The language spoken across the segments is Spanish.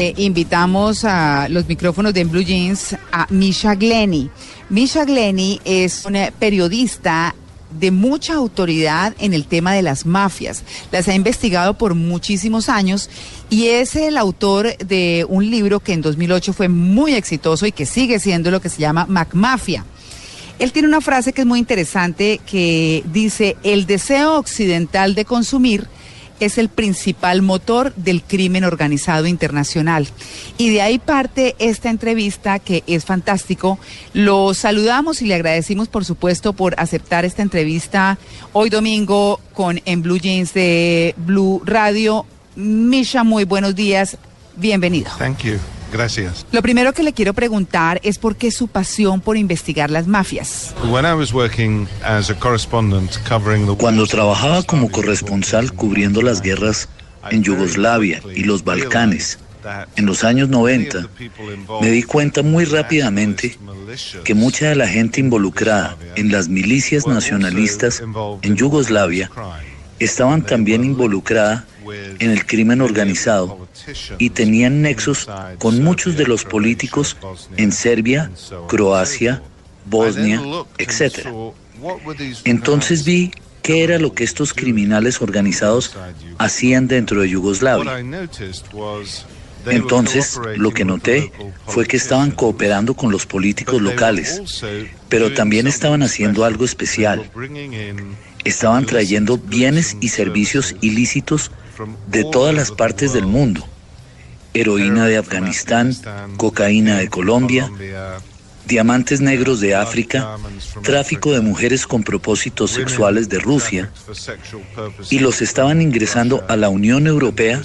Invitamos a los micrófonos de Blue Jeans a Misha Glenny. Misha Glenny es una periodista de mucha autoridad en el tema de las mafias. Las ha investigado por muchísimos años y es el autor de un libro que en 2008 fue muy exitoso y que sigue siendo lo que se llama MacMafia. Él tiene una frase que es muy interesante que dice, el deseo occidental de consumir es el principal motor del crimen organizado internacional. Y de ahí parte esta entrevista que es fantástico. Lo saludamos y le agradecimos, por supuesto, por aceptar esta entrevista hoy domingo con En Blue Jeans de Blue Radio. Misha, muy buenos días. Bienvenido. Thank you. Gracias. Lo primero que le quiero preguntar es por qué su pasión por investigar las mafias. When I was working as a correspondent covering the Cuando trabajaba como corresponsal cubriendo las guerras en Yugoslavia y los Balcanes, en los años 90, me di cuenta muy rápidamente que mucha de la gente involucrada en las milicias nacionalistas en Yugoslavia estaban también involucrada en el crimen organizado y tenían nexos con muchos de los políticos en Serbia, Croacia, Bosnia, etc. Entonces vi qué era lo que estos criminales organizados hacían dentro de Yugoslavia. Entonces, lo que noté fue que estaban cooperando con los políticos locales, pero también estaban haciendo algo especial. Estaban trayendo bienes y servicios ilícitos de todas las partes del mundo. Heroína de Afganistán, cocaína de Colombia, diamantes negros de África, tráfico de mujeres con propósitos sexuales de Rusia, y los estaban ingresando a la Unión Europea,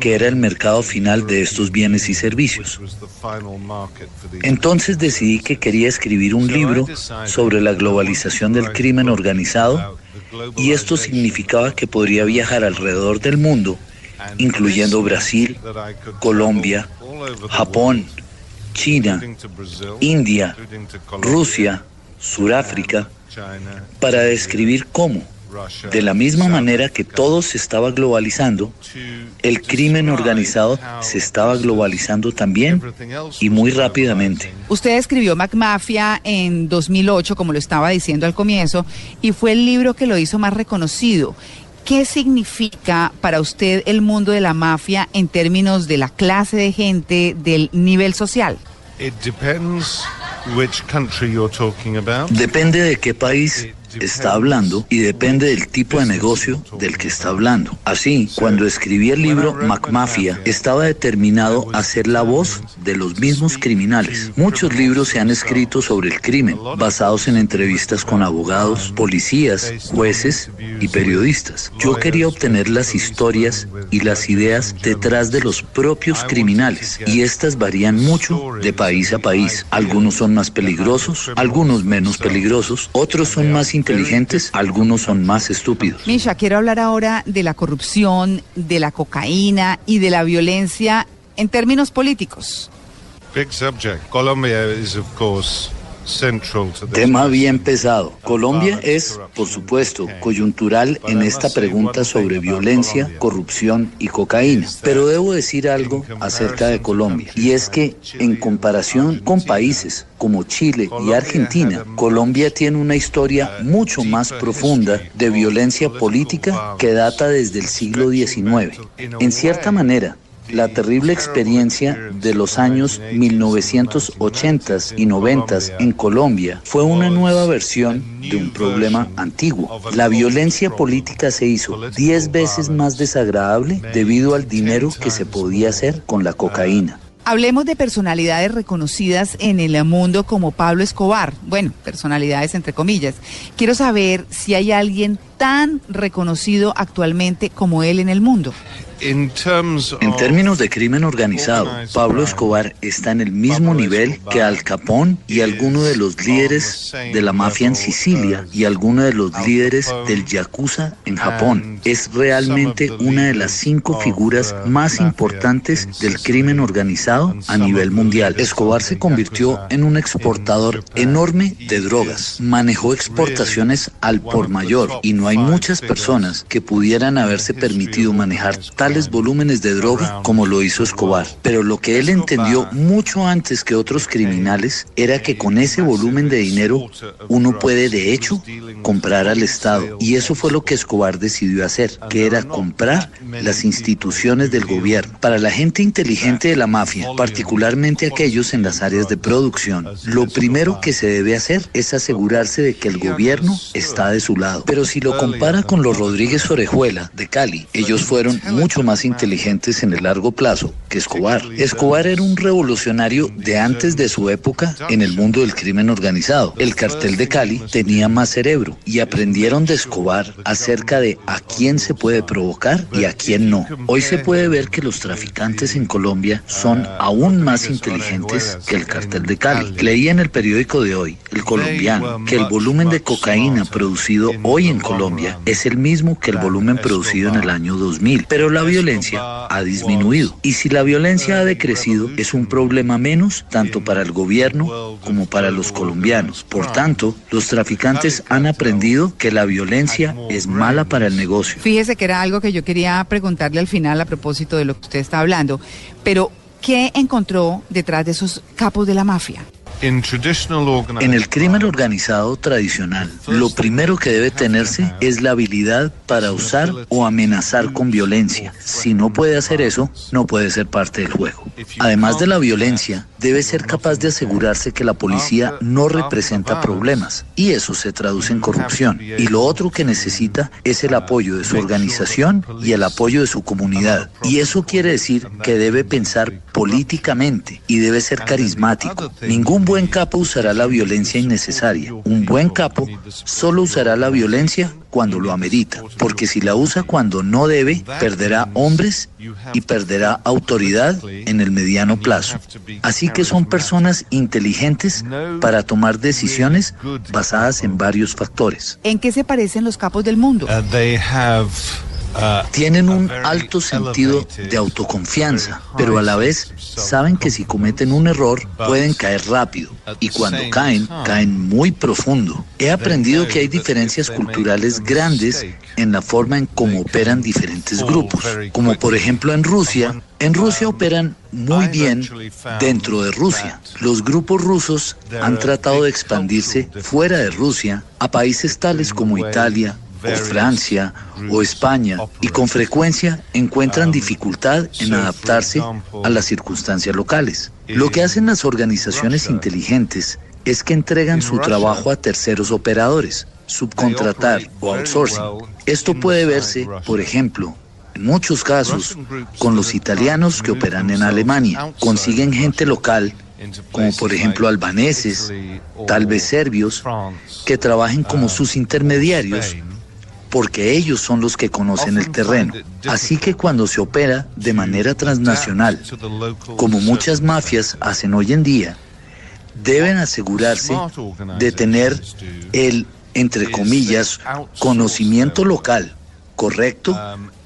que era el mercado final de estos bienes y servicios. Entonces decidí que quería escribir un libro sobre la globalización del crimen organizado, y esto significaba que podría viajar alrededor del mundo, incluyendo Brasil, Colombia, Japón, China, India, Rusia, Suráfrica, para describir cómo, de la misma manera que todo se estaba globalizando, el crimen organizado se estaba globalizando también y muy rápidamente. Usted escribió MacMafia en 2008, como lo estaba diciendo al comienzo, y fue el libro que lo hizo más reconocido. ¿Qué significa para usted el mundo de la mafia en términos de la clase de gente, del nivel social? Depende de qué país está hablando y depende del tipo de negocio del que está hablando. Así, cuando escribí el libro MacMafia, estaba determinado a ser la voz de los mismos criminales. Muchos libros se han escrito sobre el crimen, basados en entrevistas con abogados, policías, jueces y periodistas. Yo quería obtener las historias y las ideas detrás de los propios criminales, y estas varían mucho de país a país. Algunos son más peligrosos, algunos menos peligrosos, otros son más inteligentes, algunos son más estúpidos. Misha, quiero hablar ahora de la corrupción, de la cocaína y de la violencia en términos políticos. Big subject. Colombia is of course. Tema bien pesado. Colombia es, por supuesto, coyuntural en esta pregunta sobre violencia, corrupción y cocaína. Pero debo decir algo acerca de Colombia, y es que en comparación con países como Chile y Argentina, Colombia tiene una historia mucho más profunda de violencia política que data desde el siglo XIX. En cierta manera, la terrible experiencia de los años 1980 y 90 en Colombia fue una nueva versión de un problema antiguo. La violencia política se hizo 10 veces más desagradable debido al dinero que se podía hacer con la cocaína. Hablemos de personalidades reconocidas en el mundo como Pablo Escobar. Bueno, personalidades entre comillas. Quiero saber si hay alguien tan reconocido actualmente como él en el mundo? En términos de crimen organizado, Pablo Escobar está en el mismo nivel que Al Capone y alguno de los líderes de la mafia en Sicilia y alguno de los líderes del Yakuza en Japón. Es realmente una de las cinco figuras más importantes del crimen organizado a nivel mundial. Escobar se convirtió en un exportador enorme de drogas. Manejó exportaciones al por mayor y no hay muchas personas que pudieran haberse permitido manejar tales volúmenes de droga como lo hizo Escobar. Pero lo que él entendió mucho antes que otros criminales era que con ese volumen de dinero uno puede de hecho comprar al Estado. Y eso fue lo que Escobar decidió hacer, que era comprar las instituciones del gobierno. Para la gente inteligente de la mafia, particularmente aquellos en las áreas de producción, lo primero que se debe hacer es asegurarse de que el gobierno está de su lado. Pero si lo compara con los Rodríguez Orejuela de Cali, ellos fueron mucho más inteligentes en el largo plazo que Escobar. Escobar era un revolucionario de antes de su época en el mundo del crimen organizado. El cartel de Cali tenía más cerebro y aprendieron de Escobar acerca de a quién se puede provocar y a quién no. Hoy se puede ver que los traficantes en Colombia son aún más inteligentes que el cartel de Cali. Leí en el periódico de hoy, El Colombiano, que el volumen de cocaína producido hoy en Colombia es el mismo que el volumen producido en el año 2000, pero la violencia ha disminuido. Y si la violencia ha decrecido, es un problema menos tanto para el gobierno como para los colombianos. Por tanto, los traficantes han aprendido que la violencia es mala para el negocio. Fíjese que era algo que yo quería preguntarle al final a propósito de lo que usted está hablando, pero ¿qué encontró detrás de esos capos de la mafia? En el crimen organizado tradicional, lo primero que debe tenerse es la habilidad para usar o amenazar con violencia. Si no puede hacer eso, no puede ser parte del juego. Además de la violencia, debe ser capaz de asegurarse que la policía no representa problemas y eso se traduce en corrupción. Y lo otro que necesita es el apoyo de su organización y el apoyo de su comunidad. Y eso quiere decir que debe pensar políticamente y debe ser carismático. Ningún buen capo usará la violencia innecesaria. Un buen capo solo usará la violencia cuando lo amerita, porque si la usa cuando no debe, perderá hombres y perderá autoridad en el mediano plazo. Así que son personas inteligentes para tomar decisiones basadas en varios factores. ¿En qué se parecen los capos del mundo? Uh, they have Tienen a un alto sentido de autoconfianza, pero a la vez saben que si cometen un error pueden caer rápido y cuando caen, caen muy profundo. He aprendido que hay diferencias culturales grandes en la forma en cómo operan diferentes grupos, como por ejemplo en Rusia. En Rusia operan muy bien dentro de Rusia. Los grupos rusos han tratado de expandirse fuera de Rusia a países tales como Italia, o Francia o España y con frecuencia encuentran dificultad en adaptarse a las circunstancias locales. Lo que hacen las organizaciones inteligentes es que entregan su trabajo a terceros operadores, subcontratar o outsourcing. Esto puede verse, por ejemplo, en muchos casos, con los italianos que operan en Alemania. Consiguen gente local como por ejemplo albaneses, tal vez serbios, que trabajen como sus intermediarios porque ellos son los que conocen el terreno. Así que cuando se opera de manera transnacional, como muchas mafias hacen hoy en día, deben asegurarse de tener el, entre comillas, conocimiento local correcto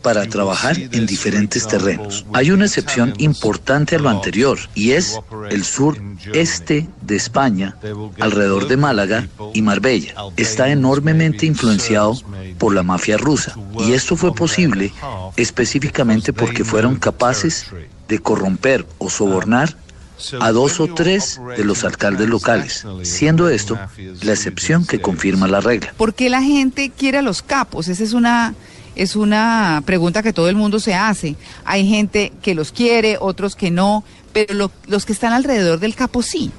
para trabajar en diferentes terrenos. Hay una excepción importante a lo anterior y es el sureste de España, alrededor de Málaga y Marbella. Está enormemente influenciado por la mafia rusa y esto fue posible específicamente porque fueron capaces de corromper o sobornar a dos o tres de los alcaldes locales, siendo esto la excepción que confirma la regla. ¿Por qué la gente quiere a los capos? Esa es una es una pregunta que todo el mundo se hace. Hay gente que los quiere, otros que no, pero lo- los que están alrededor del capo sí.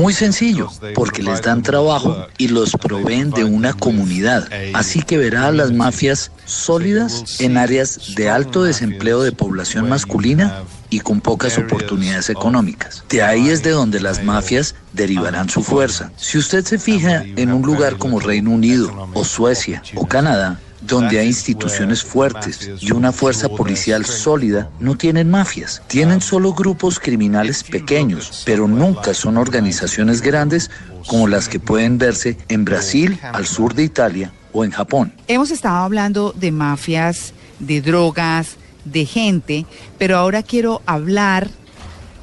Muy sencillo, porque les dan trabajo y los proveen de una comunidad. Así que verá a las mafias sólidas en áreas de alto desempleo de población masculina y con pocas oportunidades económicas. De ahí es de donde las mafias derivarán su fuerza. Si usted se fija en un lugar como Reino Unido o Suecia o Canadá, donde hay instituciones fuertes y una fuerza policial sólida, no tienen mafias. Tienen solo grupos criminales pequeños, pero nunca son organizaciones grandes como las que pueden verse en Brasil, al sur de Italia o en Japón. Hemos estado hablando de mafias, de drogas, de gente, pero ahora quiero hablar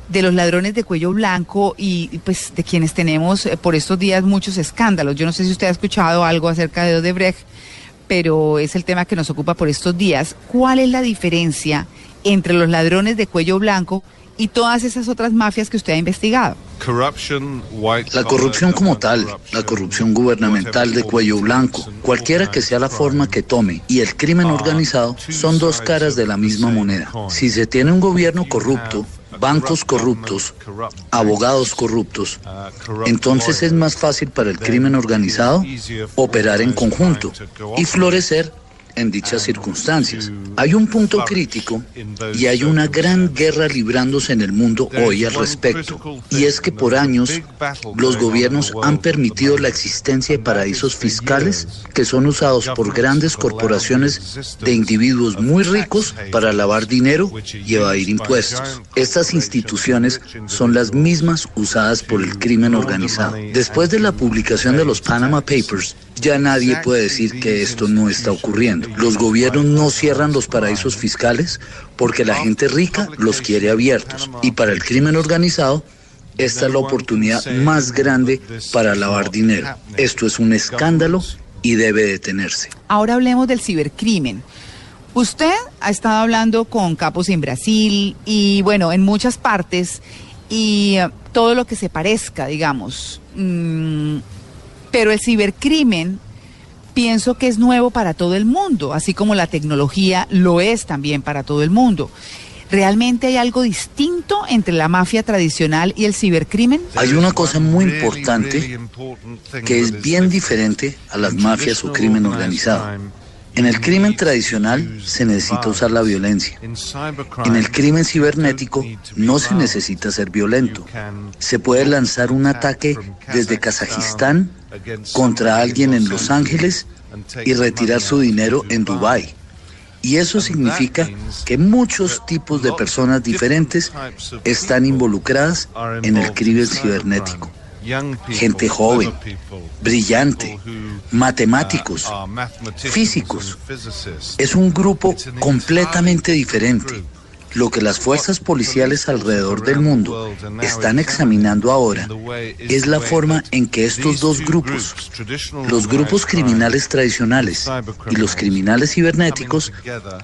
de los ladrones de cuello blanco y pues de quienes tenemos eh, por estos días muchos escándalos. Yo no sé si usted ha escuchado algo acerca de Odebrecht, pero es el tema que nos ocupa por estos días. ¿Cuál es la diferencia entre los ladrones de cuello blanco y todas esas otras mafias que usted ha investigado? La corrupción como tal, la corrupción gubernamental de cuello blanco, cualquiera que sea la forma que tome, y el crimen organizado son dos caras de la misma moneda. Si se tiene un gobierno corrupto, bancos corruptos, abogados corruptos, entonces es más fácil para el crimen organizado operar en conjunto y florecer en dichas circunstancias. Hay un punto crítico y hay una gran guerra librándose en el mundo hoy al respecto. Y es que por años los gobiernos han permitido la existencia de paraísos fiscales que son usados por grandes corporaciones de individuos muy ricos para lavar dinero y evadir impuestos. Estas instituciones son las mismas usadas por el crimen organizado. Después de la publicación de los Panama Papers, ya nadie puede decir que esto no está ocurriendo. Los gobiernos no cierran los paraísos fiscales porque la gente rica los quiere abiertos. Y para el crimen organizado, esta es la oportunidad más grande para lavar dinero. Esto es un escándalo y debe detenerse. Ahora hablemos del cibercrimen. Usted ha estado hablando con capos en Brasil y bueno, en muchas partes y eh, todo lo que se parezca, digamos. Mm, pero el cibercrimen pienso que es nuevo para todo el mundo, así como la tecnología lo es también para todo el mundo. ¿Realmente hay algo distinto entre la mafia tradicional y el cibercrimen? Hay una cosa muy importante que es bien diferente a las mafias o crimen organizado. En el crimen tradicional se necesita usar la violencia. En el crimen cibernético no se necesita ser violento. Se puede lanzar un ataque desde Kazajistán contra alguien en Los Ángeles y retirar su dinero en Dubái. Y eso significa que muchos tipos de personas diferentes están involucradas en el crimen cibernético gente joven, brillante, matemáticos, físicos. Es un grupo completamente diferente. Lo que las fuerzas policiales alrededor del mundo están examinando ahora es la forma en que estos dos grupos, los grupos criminales tradicionales y los criminales cibernéticos,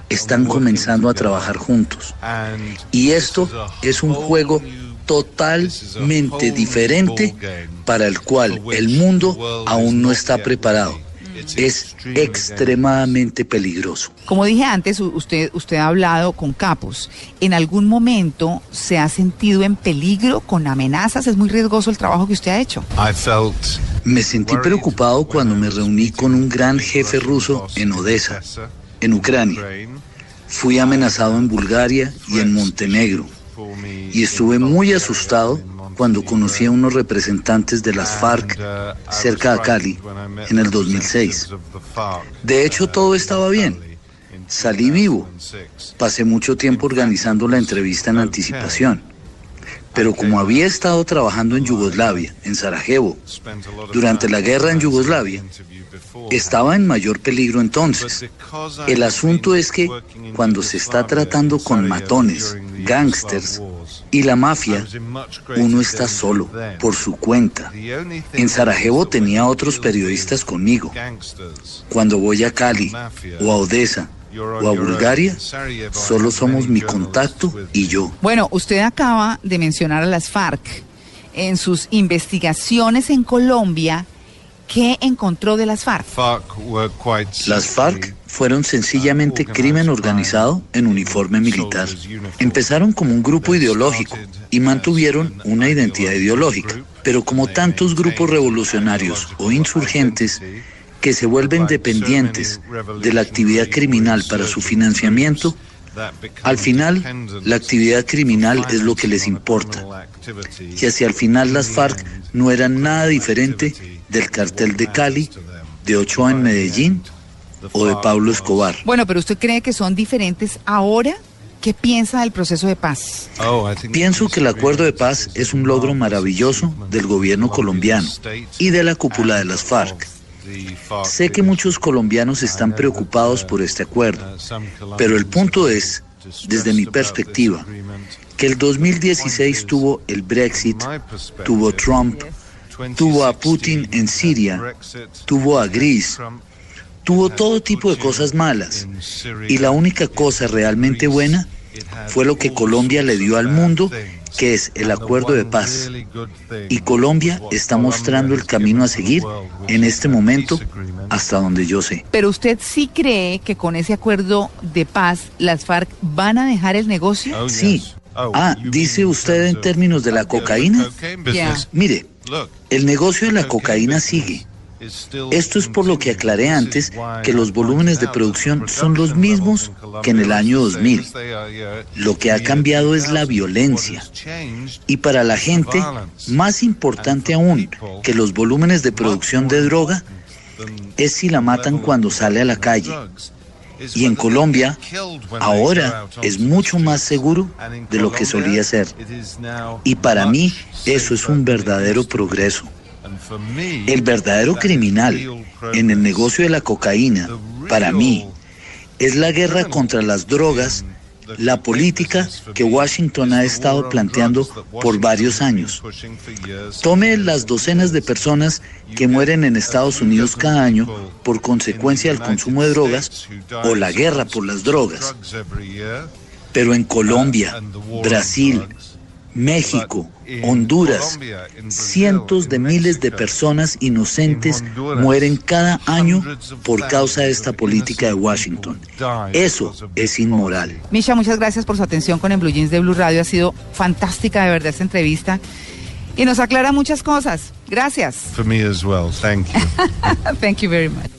están comenzando a trabajar juntos. Y esto es un juego totalmente diferente para el cual el mundo aún no está preparado. Es extremadamente peligroso. Como dije antes, usted, usted ha hablado con capos. ¿En algún momento se ha sentido en peligro con amenazas? Es muy riesgoso el trabajo que usted ha hecho. Me sentí preocupado cuando me reuní con un gran jefe ruso en Odessa, en Ucrania. Fui amenazado en Bulgaria y en Montenegro y estuve muy asustado cuando conocí a unos representantes de las FARC cerca de Cali en el 2006. De hecho, todo estaba bien. Salí vivo. Pasé mucho tiempo organizando la entrevista en anticipación. Pero como había estado trabajando en Yugoslavia, en Sarajevo, durante la guerra en Yugoslavia, estaba en mayor peligro entonces. El asunto es que cuando se está tratando con matones, gángsters y la mafia, uno está solo, por su cuenta. En Sarajevo tenía otros periodistas conmigo. Cuando voy a Cali o a Odessa, o a Bulgaria, solo somos mi contacto y yo. Bueno, usted acaba de mencionar a las FARC. En sus investigaciones en Colombia, ¿qué encontró de las FARC? Las FARC fueron sencillamente crimen organizado en uniforme militar. Empezaron como un grupo ideológico y mantuvieron una identidad ideológica, pero como tantos grupos revolucionarios o insurgentes, que se vuelven dependientes de la actividad criminal para su financiamiento, al final la actividad criminal es lo que les importa. Y hacia el final las FARC no eran nada diferente del cartel de Cali, de Ochoa en Medellín o de Pablo Escobar. Bueno, pero ¿usted cree que son diferentes ahora? ¿Qué piensa del proceso de paz? Pienso que el acuerdo de paz es un logro maravilloso del gobierno colombiano y de la cúpula de las FARC. Sé que muchos colombianos están preocupados por este acuerdo, pero el punto es, desde mi perspectiva, que el 2016 tuvo el Brexit, tuvo Trump, tuvo a Putin en Siria, tuvo a Gris, tuvo todo tipo de cosas malas. Y la única cosa realmente buena fue lo que Colombia le dio al mundo, que es el acuerdo de paz. Y Colombia está mostrando el camino a seguir en este momento hasta donde yo sé. Pero usted sí cree que con ese acuerdo de paz las FARC van a dejar el negocio? Sí. Ah, dice usted en términos de la cocaína. Ya. Mire, el negocio de la cocaína sigue. Esto es por lo que aclaré antes que los volúmenes de producción son los mismos que en el año 2000. Lo que ha cambiado es la violencia. Y para la gente, más importante aún que los volúmenes de producción de droga, es si la matan cuando sale a la calle. Y en Colombia, ahora es mucho más seguro de lo que solía ser. Y para mí, eso es un verdadero progreso. El verdadero criminal en el negocio de la cocaína, para mí, es la guerra contra las drogas, la política que Washington ha estado planteando por varios años. Tome las docenas de personas que mueren en Estados Unidos cada año por consecuencia del consumo de drogas o la guerra por las drogas. Pero en Colombia, Brasil, México, Honduras, cientos de miles de personas inocentes mueren cada año por causa de esta política de Washington. Eso es inmoral. Misha, muchas gracias por su atención con el Blue Jeans de Blue Radio. Ha sido fantástica de verdad esta entrevista y nos aclara muchas cosas. Gracias. For me as well. Thank you. Thank you very much.